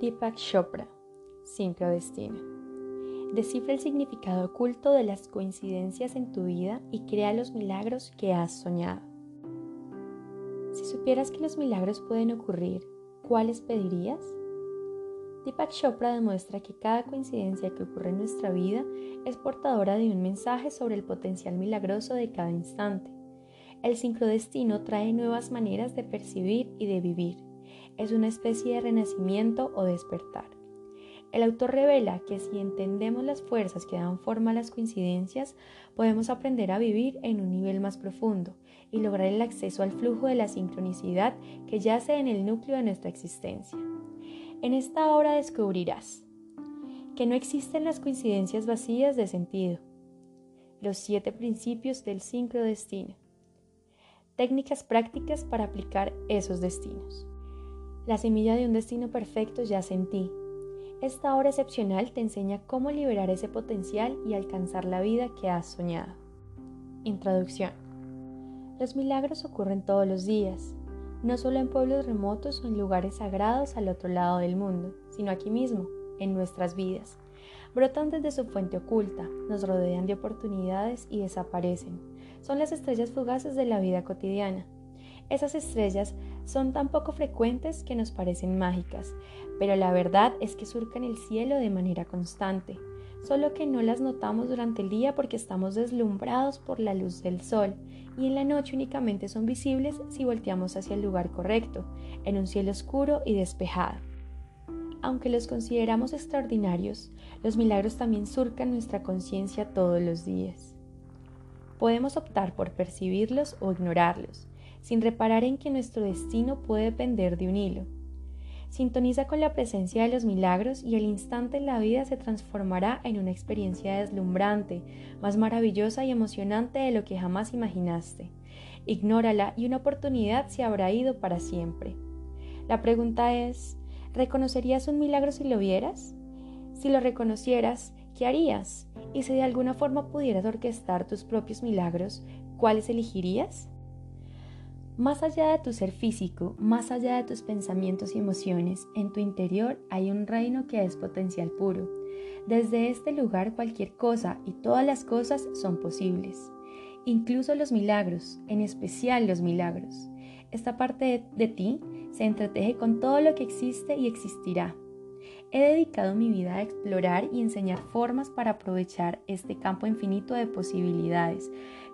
Deepak Chopra, Sincrodestino. Descifra el significado oculto de las coincidencias en tu vida y crea los milagros que has soñado. Si supieras que los milagros pueden ocurrir, ¿cuáles pedirías? Deepak Chopra demuestra que cada coincidencia que ocurre en nuestra vida es portadora de un mensaje sobre el potencial milagroso de cada instante. El sincrodestino trae nuevas maneras de percibir y de vivir. Es una especie de renacimiento o despertar. El autor revela que si entendemos las fuerzas que dan forma a las coincidencias, podemos aprender a vivir en un nivel más profundo y lograr el acceso al flujo de la sincronicidad que yace en el núcleo de nuestra existencia. En esta obra descubrirás que no existen las coincidencias vacías de sentido, los siete principios del sincrodestino, técnicas prácticas para aplicar esos destinos. La semilla de un destino perfecto yace en ti. Esta obra excepcional te enseña cómo liberar ese potencial y alcanzar la vida que has soñado. Introducción. Los milagros ocurren todos los días, no solo en pueblos remotos o en lugares sagrados al otro lado del mundo, sino aquí mismo, en nuestras vidas. Brotan desde su fuente oculta, nos rodean de oportunidades y desaparecen. Son las estrellas fugaces de la vida cotidiana. Esas estrellas son tan poco frecuentes que nos parecen mágicas, pero la verdad es que surcan el cielo de manera constante, solo que no las notamos durante el día porque estamos deslumbrados por la luz del sol y en la noche únicamente son visibles si volteamos hacia el lugar correcto, en un cielo oscuro y despejado. Aunque los consideramos extraordinarios, los milagros también surcan nuestra conciencia todos los días. Podemos optar por percibirlos o ignorarlos, sin reparar en que nuestro destino puede depender de un hilo Sintoniza con la presencia de los milagros y el instante en la vida se transformará en una experiencia deslumbrante, más maravillosa y emocionante de lo que jamás imaginaste. Ignórala y una oportunidad se habrá ido para siempre. La pregunta es, ¿reconocerías un milagro si lo vieras? Si lo reconocieras, ¿qué harías? Y si de alguna forma pudieras orquestar tus propios milagros, ¿cuáles elegirías? Más allá de tu ser físico, más allá de tus pensamientos y emociones, en tu interior hay un reino que es potencial puro. Desde este lugar cualquier cosa y todas las cosas son posibles, incluso los milagros, en especial los milagros. Esta parte de, ti se entreteje con todo lo que existe y existirá. He dedicado mi vida a explorar y enseñar formas para aprovechar este campo infinito de posibilidades,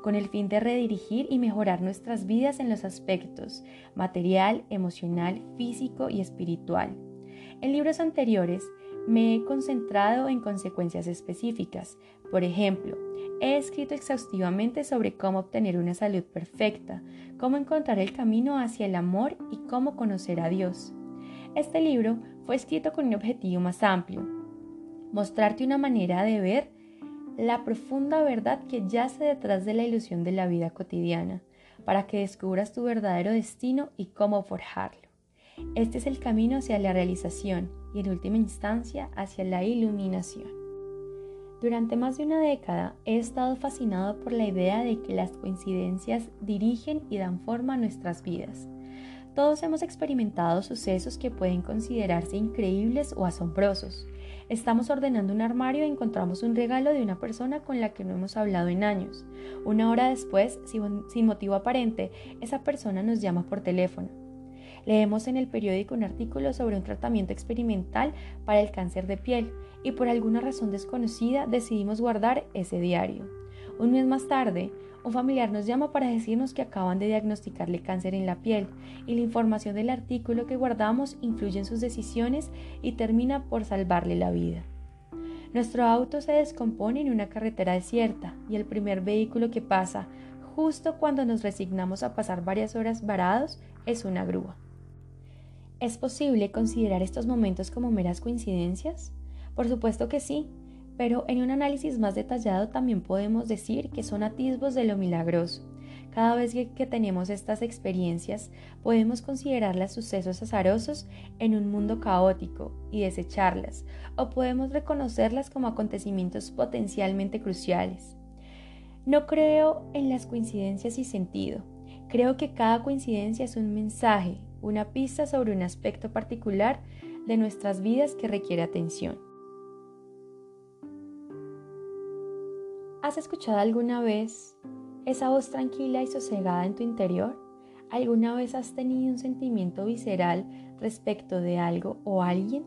con el fin de redirigir y mejorar nuestras vidas en los aspectos material, emocional, físico y espiritual. En libros anteriores me he concentrado en consecuencias específicas. Por ejemplo, he escrito exhaustivamente sobre cómo obtener una salud perfecta, cómo encontrar el camino hacia el amor y cómo conocer a Dios. Este libro fue escrito con un objetivo más amplio, mostrarte una manera de ver la profunda verdad que yace detrás de la ilusión de la vida cotidiana, para que descubras tu verdadero destino y cómo forjarlo. Este es el camino hacia la realización y en última instancia hacia la iluminación. Durante más de una década he estado fascinado por la idea de que las coincidencias dirigen y dan forma a nuestras vidas. Todos hemos experimentado sucesos que pueden considerarse increíbles o asombrosos, Estamos ordenando un armario y encontramos un regalo de una persona con la que no hemos hablado en años. Una hora después, sin motivo aparente, esa persona nos llama por teléfono. Leemos en el periódico un artículo sobre un tratamiento experimental para el cáncer de piel y por alguna razón desconocida decidimos guardar ese diario. Un mes más tarde, un familiar nos llama para decirnos que acaban de diagnosticarle cáncer en la piel y la información del artículo que guardamos influye en sus decisiones y termina por salvarle la vida. Nuestro auto se descompone en una carretera desierta y el primer vehículo que pasa justo cuando nos resignamos a pasar varias horas varados es una grúa. ¿Es posible considerar estos momentos como meras coincidencias? Por supuesto que sí, pero en un análisis más detallado también podemos decir que son atisbos de lo milagroso. Cada vez que, tenemos estas experiencias, podemos considerarlas sucesos azarosos en un mundo caótico y desecharlas, o podemos reconocerlas como acontecimientos potencialmente cruciales. No creo en las coincidencias y sentido. Creo que cada coincidencia es un mensaje, una pista sobre un aspecto particular de nuestras vidas que requiere atención. ¿Has escuchado alguna vez esa voz tranquila y sosegada en tu interior? ¿Alguna vez has tenido un sentimiento visceral respecto de algo o alguien?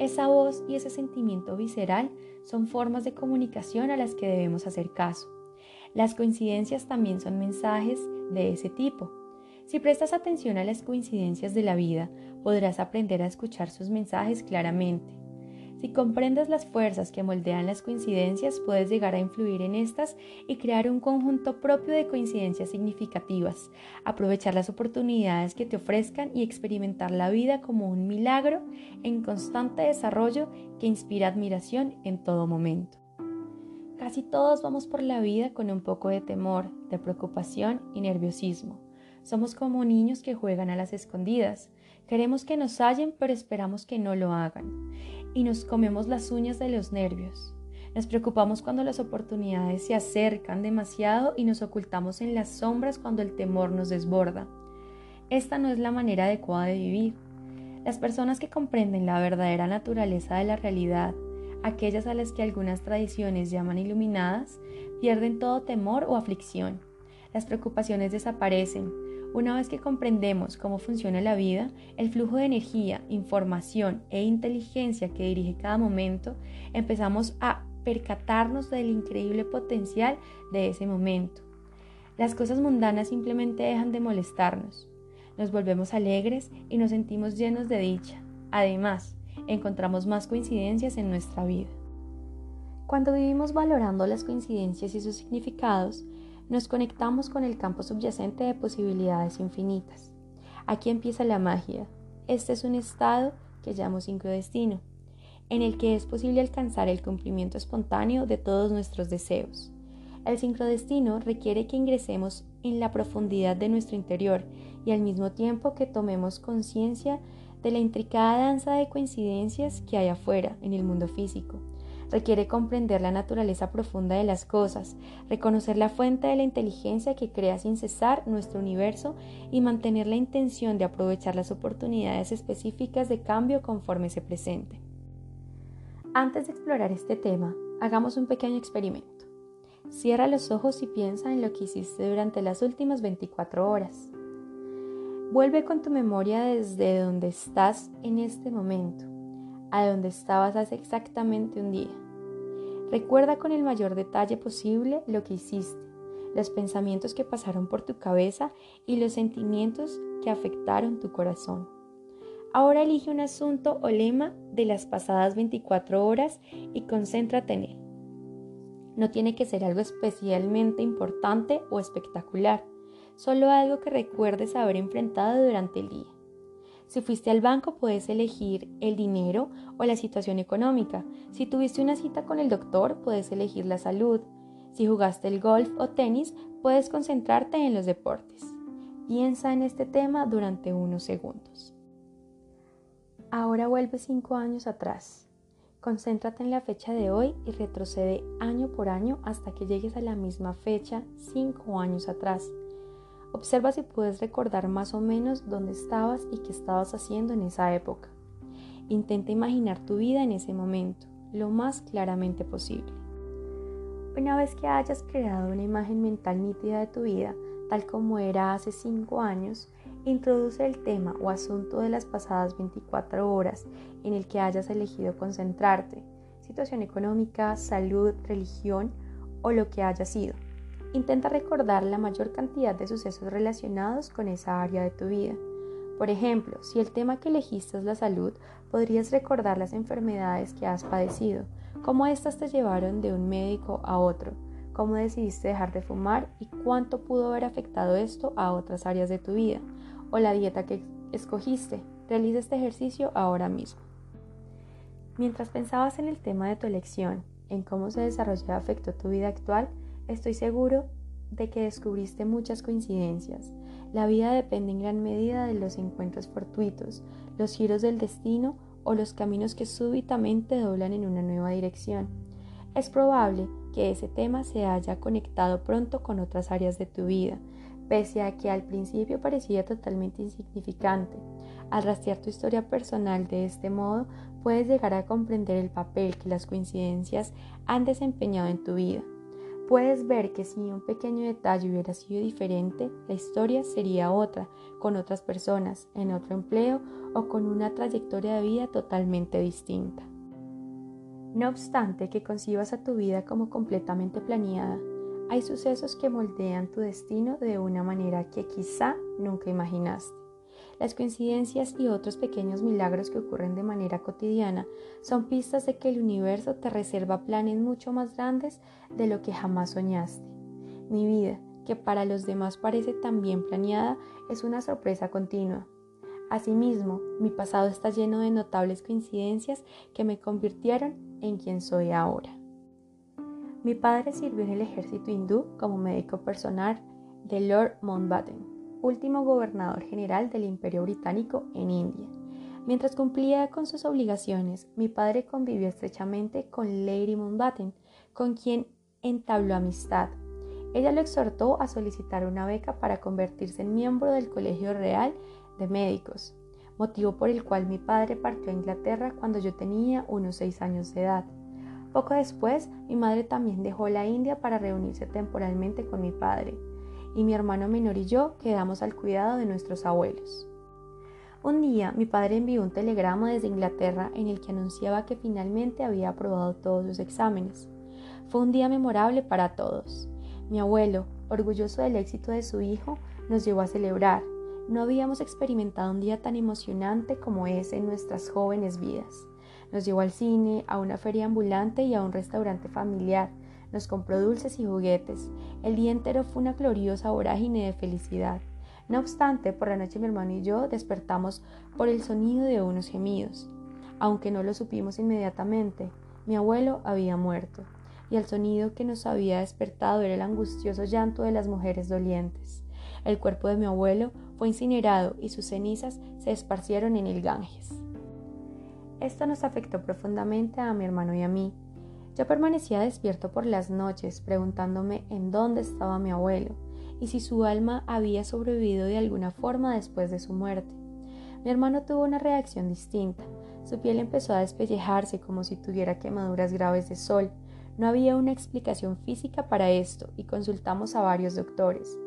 Esa voz y ese sentimiento visceral son formas de comunicación a las que debemos hacer caso. Las coincidencias también son mensajes de ese tipo. Si prestas atención a las coincidencias de la vida, podrás aprender a escuchar sus mensajes claramente. Si comprendes las fuerzas que moldean las coincidencias, puedes llegar a influir en estas y crear un conjunto propio de coincidencias significativas, aprovechar las oportunidades que te ofrezcan y experimentar la vida como un milagro en constante desarrollo que inspira admiración en todo momento. Casi todos vamos por la vida con un poco de temor, de preocupación y nerviosismo. Somos como niños que juegan a las escondidas. Queremos que nos hallen, pero esperamos que no lo hagan y nos comemos las uñas de los nervios. Nos preocupamos cuando las oportunidades se acercan demasiado y nos ocultamos en las sombras cuando el temor nos desborda. Esta no es la manera adecuada de vivir. Las personas que comprenden la verdadera naturaleza de la realidad, aquellas a las que algunas tradiciones llaman iluminadas, pierden todo temor o aflicción. Las preocupaciones desaparecen, una vez que comprendemos cómo funciona la vida, el flujo de energía, información e inteligencia que dirige cada momento, empezamos a percatarnos del increíble potencial de ese momento. Las cosas mundanas simplemente dejan de molestarnos. Nos volvemos alegres y nos sentimos llenos de dicha. Además, encontramos más coincidencias en nuestra vida. Cuando vivimos valorando las coincidencias y sus significados, nos conectamos con el campo subyacente de posibilidades infinitas. Aquí empieza la magia. Este es un estado que llamo sincrodestino, en el que es posible alcanzar el cumplimiento espontáneo de todos nuestros deseos. El sincrodestino requiere que ingresemos en la profundidad de nuestro interior y al mismo tiempo que tomemos conciencia de la intricada danza de coincidencias que hay afuera en el mundo físico requiere comprender la naturaleza profunda de las cosas, reconocer la fuente de la inteligencia que crea sin cesar nuestro universo y mantener la intención de aprovechar las oportunidades específicas de cambio conforme se presente. Antes de explorar este tema, hagamos un pequeño experimento. Cierra los ojos y piensa en lo que hiciste durante las últimas 24 horas. Vuelve con tu memoria desde donde estás en este momento, a donde estabas hace exactamente un día. Recuerda con el mayor detalle posible lo que hiciste, los pensamientos que pasaron por tu cabeza y los sentimientos que afectaron tu corazón. Ahora elige un asunto o lema de las pasadas 24 horas y concéntrate en él. No tiene que ser algo especialmente importante o espectacular, solo algo que recuerdes haber enfrentado durante el día. Si fuiste al banco puedes elegir el dinero o la situación económica. Si tuviste una cita con el doctor puedes elegir la salud. Si jugaste el golf o tenis puedes concentrarte en los deportes. Piensa en este tema durante unos segundos. Ahora vuelve cinco años atrás. Concéntrate en la fecha de hoy y retrocede año por año hasta que llegues a la misma fecha cinco años atrás. Observa si puedes recordar más o menos dónde estabas y qué estabas haciendo en esa época. Intenta imaginar tu vida en ese momento, lo más claramente posible. Una vez que hayas creado una imagen mental nítida de tu vida, tal como era hace 5 años, introduce el tema o asunto de las pasadas 24 horas en el que hayas elegido concentrarte, situación económica, salud, religión o lo que haya sido. Intenta recordar la mayor cantidad de sucesos relacionados con esa área de tu vida. Por ejemplo, si el tema que elegiste es la salud, podrías recordar las enfermedades que has padecido, cómo éstas te llevaron de un médico a otro, cómo decidiste dejar de fumar y cuánto pudo haber afectado esto a otras áreas de tu vida, o la dieta que escogiste. Realiza este ejercicio ahora mismo. Mientras pensabas en el tema de tu elección, en cómo se desarrolló y afectó tu vida actual, Estoy seguro de que descubriste muchas coincidencias. La vida depende en gran medida de los encuentros fortuitos, los giros del destino o los caminos que súbitamente doblan en una nueva dirección. Es probable que ese tema se haya conectado pronto con otras áreas de tu vida, pese a que al principio parecía totalmente insignificante. Al rastrear tu historia personal de este modo, puedes llegar a comprender el papel que las coincidencias han desempeñado en tu vida. Puedes ver que si un pequeño detalle hubiera sido diferente, la historia sería otra, con otras personas, en otro empleo o con una trayectoria de vida totalmente distinta. No obstante que concibas a tu vida como completamente planeada, hay sucesos que moldean tu destino de una manera que quizá nunca imaginaste. Las coincidencias y otros pequeños milagros que ocurren de manera cotidiana son pistas de que el universo te reserva planes mucho más grandes de lo que jamás soñaste. Mi vida, que para los demás parece tan bien planeada, es una sorpresa continua. Asimismo, mi pasado está lleno de notables coincidencias que me convirtieron en quien soy ahora. Mi padre sirvió en el ejército hindú como médico personal de Lord Mountbatten último gobernador general del Imperio Británico en India. Mientras cumplía con sus obligaciones, mi padre convivió estrechamente con Lady Mountbatten, con quien entabló amistad. Ella lo exhortó a solicitar una beca para convertirse en miembro del Colegio Real de Médicos, motivo por el cual mi padre partió a Inglaterra cuando yo tenía unos seis años de edad. Poco después, mi madre también dejó la India para reunirse temporalmente con mi padre y mi hermano menor y yo quedamos al cuidado de nuestros abuelos. Un día mi padre envió un telegrama desde Inglaterra en el que anunciaba que finalmente había aprobado todos sus exámenes. Fue un día memorable para todos. Mi abuelo, orgulloso del éxito de su hijo, nos llevó a celebrar. No habíamos experimentado un día tan emocionante como ese en nuestras jóvenes vidas. Nos llevó al cine, a una feria ambulante y a un restaurante familiar, nos compró dulces y juguetes. El día entero fue una gloriosa vorágine de felicidad. No obstante, por la noche mi hermano y yo despertamos por el sonido de unos gemidos. Aunque no lo supimos inmediatamente, mi abuelo había muerto, y el sonido que nos había despertado era el angustioso llanto de las mujeres dolientes. El cuerpo de mi abuelo fue incinerado y sus cenizas se esparcieron en el Ganges. Esto nos afectó profundamente a mi hermano y a mí, yo permanecía despierto por las noches preguntándome en dónde estaba mi abuelo y si su alma había sobrevivido de alguna forma después de su muerte. Mi hermano tuvo una reacción distinta. Su piel empezó a despellejarse como si tuviera quemaduras graves de sol. No había una explicación física para esto y consultamos a varios doctores.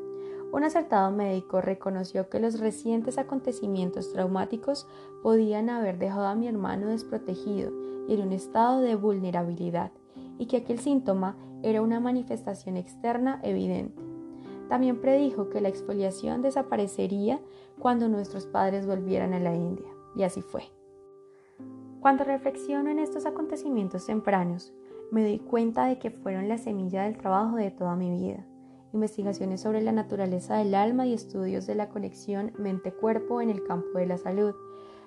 Un acertado médico reconoció que los recientes acontecimientos traumáticos podían haber dejado a mi hermano desprotegido y en un estado de vulnerabilidad, y que aquel síntoma era una manifestación externa evidente. También predijo que la exfoliación desaparecería cuando nuestros padres volvieran a la India, y así fue. Cuando reflexiono en estos acontecimientos tempranos, me doy cuenta de que fueron la semilla del trabajo de toda mi vida. Investigaciones sobre la naturaleza del alma y estudios de la conexión mente-cuerpo en el campo de la salud,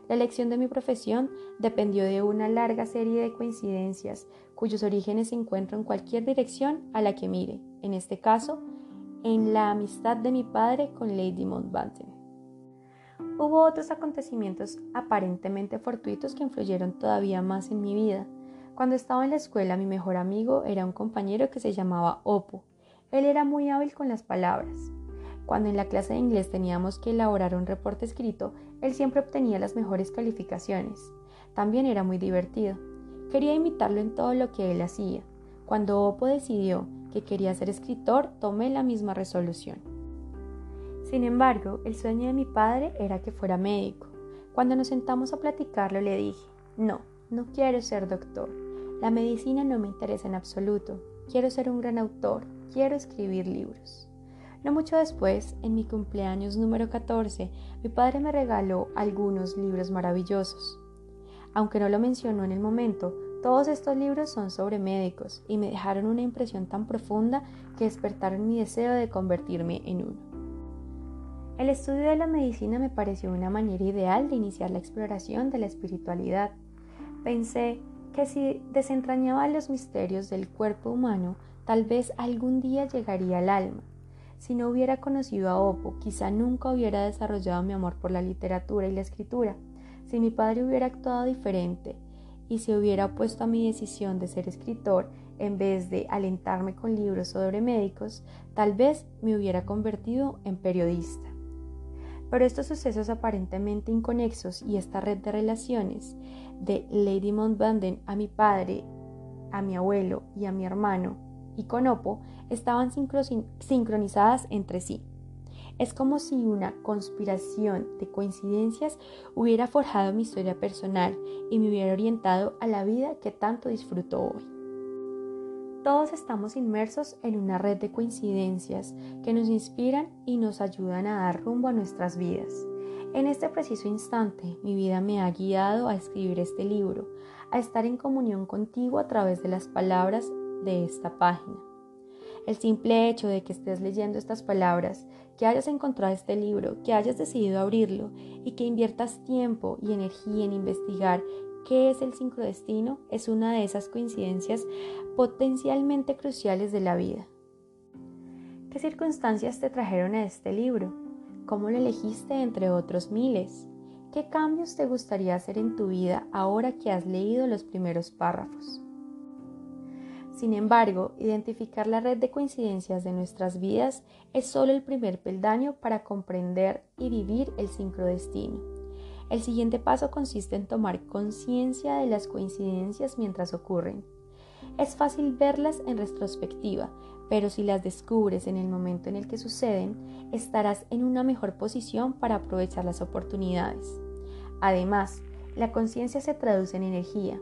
la elección de mi profesión dependió de una larga serie de coincidencias cuyos orígenes se encuentran en cualquier dirección a la que mire, en este caso, en la amistad de mi padre con Lady Mountbatten. Hubo otros acontecimientos aparentemente fortuitos que influyeron todavía más en mi vida. Cuando estaba en la escuela, mi mejor amigo era un compañero que se llamaba Opo. Él era muy hábil con las palabras. Cuando en la clase de inglés teníamos que elaborar un reporte escrito, él siempre obtenía las mejores calificaciones. También era muy divertido. Quería imitarlo en todo lo que él hacía. Cuando Oppo decidió que quería ser escritor, tomé la misma resolución. Sin embargo, el sueño de mi padre era que fuera médico. Cuando nos sentamos a platicarlo, le dije, no, no quiero ser doctor. La medicina no me interesa en absoluto. Quiero ser un gran autor. Quiero escribir libros. No mucho después, en mi cumpleaños número 14, mi padre me regaló algunos libros maravillosos. Aunque no lo mencionó en el momento, todos estos libros son sobre médicos y me dejaron una impresión tan profunda que despertaron mi deseo de convertirme en uno. El estudio de la medicina me pareció una manera ideal de iniciar la exploración de la espiritualidad. Pensé que si desentrañaba los misterios del cuerpo humano, tal vez algún día llegaría al alma si no hubiera conocido a Oppo, quizá nunca hubiera desarrollado mi amor por la literatura y la escritura. Si mi padre hubiera actuado diferente y se hubiera opuesto a mi decisión de ser escritor en vez de alentarme con libros sobre médicos, tal vez me hubiera convertido en periodista. Pero estos sucesos aparentemente inconexos y esta red de relaciones de Lady Mountbatten a mi padre, a mi abuelo y a mi hermano y Conopo estaban sincronizadas entre sí. Es como si una conspiración de coincidencias hubiera forjado mi historia personal y me hubiera orientado a la vida que tanto disfruto hoy. Todos estamos inmersos en una red de coincidencias que nos inspiran y nos ayudan a dar rumbo a nuestras vidas. En este preciso instante, mi vida me ha guiado a escribir este libro, a estar en comunión contigo a través de las palabras de esta página. El simple hecho de que estés leyendo estas palabras, que hayas encontrado este libro, que hayas decidido abrirlo y que inviertas tiempo y energía en investigar qué es el sincrodestino es una de esas coincidencias potencialmente cruciales de la vida. ¿Qué circunstancias te trajeron a este libro? ¿Cómo lo elegiste entre otros miles? ¿Qué cambios te gustaría hacer en tu vida ahora que has leído los primeros párrafos? Sin embargo, identificar la red de coincidencias de nuestras vidas es solo el primer peldaño para comprender y vivir el sincrodestino. El siguiente paso consiste en tomar conciencia de las coincidencias mientras ocurren. Es fácil verlas en retrospectiva, pero si las descubres en el momento en el que suceden, estarás en una mejor posición para aprovechar las oportunidades. Además, la conciencia se traduce en energía.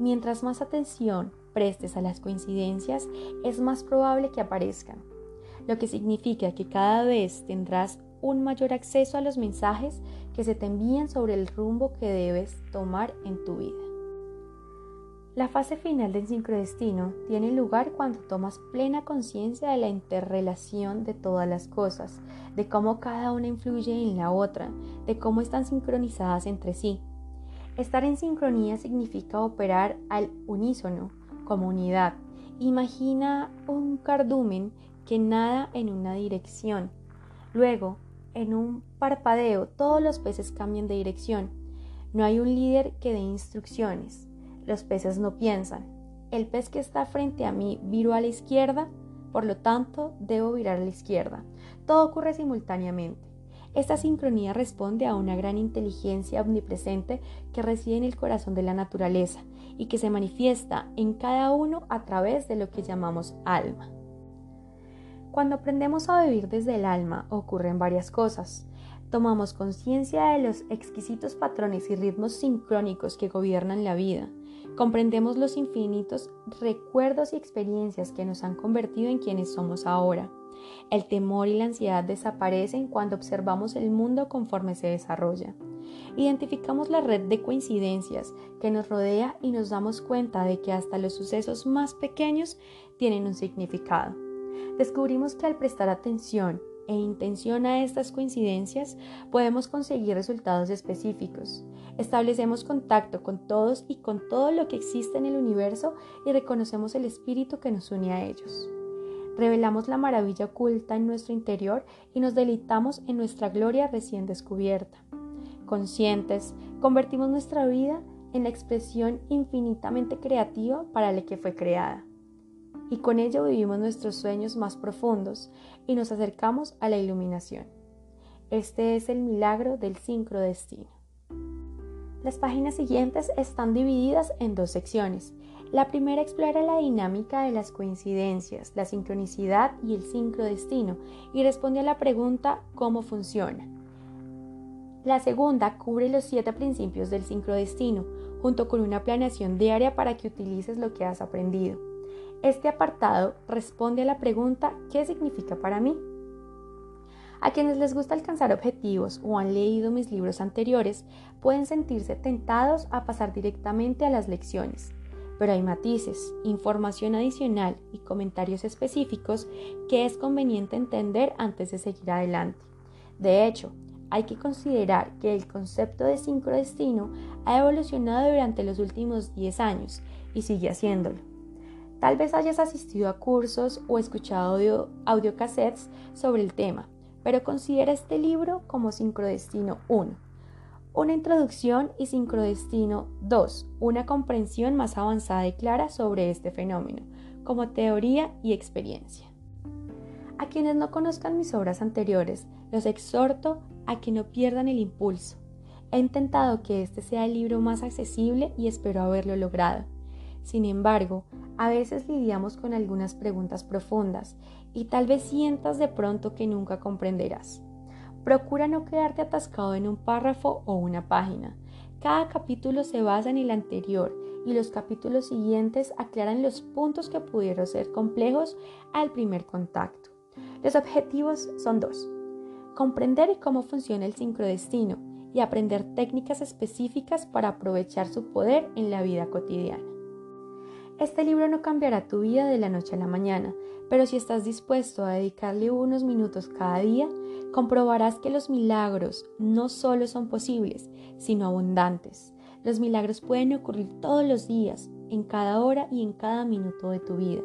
Mientras más atención, prestes a las coincidencias, es más probable que aparezcan, lo que significa que cada vez tendrás un mayor acceso a los mensajes que se te envían sobre el rumbo que debes tomar en tu vida. La fase final del sincrodestino tiene lugar cuando tomas plena conciencia de la interrelación de todas las cosas, de cómo cada una influye en la otra, de cómo están sincronizadas entre sí. Estar en sincronía significa operar al unísono, comunidad. Imagina un cardumen que nada en una dirección. Luego, en un parpadeo, todos los peces cambian de dirección. No hay un líder que dé instrucciones. Los peces no piensan. El pez que está frente a mí viró a la izquierda, por lo tanto debo virar a la izquierda. Todo ocurre simultáneamente. Esta sincronía responde a una gran inteligencia omnipresente que reside en el corazón de la naturaleza y que se manifiesta en cada uno a través de lo que llamamos alma. Cuando aprendemos a vivir desde el alma ocurren varias cosas. Tomamos conciencia de los exquisitos patrones y ritmos sincrónicos que gobiernan la vida. Comprendemos los infinitos recuerdos y experiencias que nos han convertido en quienes somos ahora. El temor y la ansiedad desaparecen cuando observamos el mundo conforme se desarrolla. Identificamos la red de coincidencias que nos rodea y nos damos cuenta de que hasta los sucesos más pequeños tienen un significado. Descubrimos que al prestar atención e intención a estas coincidencias podemos conseguir resultados específicos. Establecemos contacto con todos y con todo lo que existe en el universo y reconocemos el espíritu que nos une a ellos revelamos la maravilla oculta en nuestro interior y nos deleitamos en nuestra gloria recién descubierta. Conscientes, convertimos nuestra vida en la expresión infinitamente creativa para la que fue creada. Y con ello vivimos nuestros sueños más profundos y nos acercamos a la iluminación. Este es el milagro del sincrodestino. Las páginas siguientes están divididas en dos secciones. La primera explora la dinámica de las coincidencias, la sincronicidad y el sincrodestino y responde a la pregunta ¿cómo funciona? La segunda cubre los siete principios del sincrodestino, junto con una planeación diaria para que utilices lo que has aprendido. Este apartado responde a la pregunta ¿qué significa para mí? A quienes les gusta alcanzar objetivos o han leído mis libros anteriores pueden sentirse tentados a pasar directamente a las lecciones pero hay matices, información adicional y comentarios específicos que es conveniente entender antes de seguir adelante. De hecho, hay que considerar que el concepto de sincrodestino ha evolucionado durante los últimos 10 años y sigue haciéndolo. Tal vez hayas asistido a cursos o escuchado audio, sobre el tema, pero considera este libro como Sincrodestino 1 una introducción y sincrodestino 2. Una comprensión más avanzada y clara sobre este fenómeno, como teoría y experiencia. A quienes no conozcan mis obras anteriores, los exhorto a que no pierdan el impulso. He intentado que este sea el libro más accesible y espero haberlo logrado. Sin embargo, a veces lidiamos con algunas preguntas profundas y tal vez sientas de pronto que nunca comprenderás. Procura no quedarte atascado en un párrafo o una página. Cada capítulo se basa en el anterior y los capítulos siguientes aclaran los puntos que pudieron ser complejos al primer contacto. Los objetivos son dos. Comprender cómo funciona el sincrodestino y aprender técnicas específicas para aprovechar su poder en la vida cotidiana. Este libro no cambiará tu vida de la noche a la mañana, pero si estás dispuesto a dedicarle unos minutos cada día, comprobarás que los milagros no solo son posibles, sino abundantes. Los milagros pueden ocurrir todos los días, en cada hora y en cada minuto de tu vida.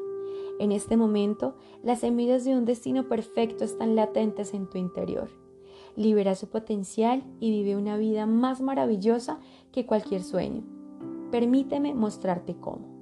En este momento, las semillas de un destino perfecto están latentes en tu interior. Libera su potencial y vive una vida más maravillosa que cualquier sueño. Permíteme mostrarte cómo.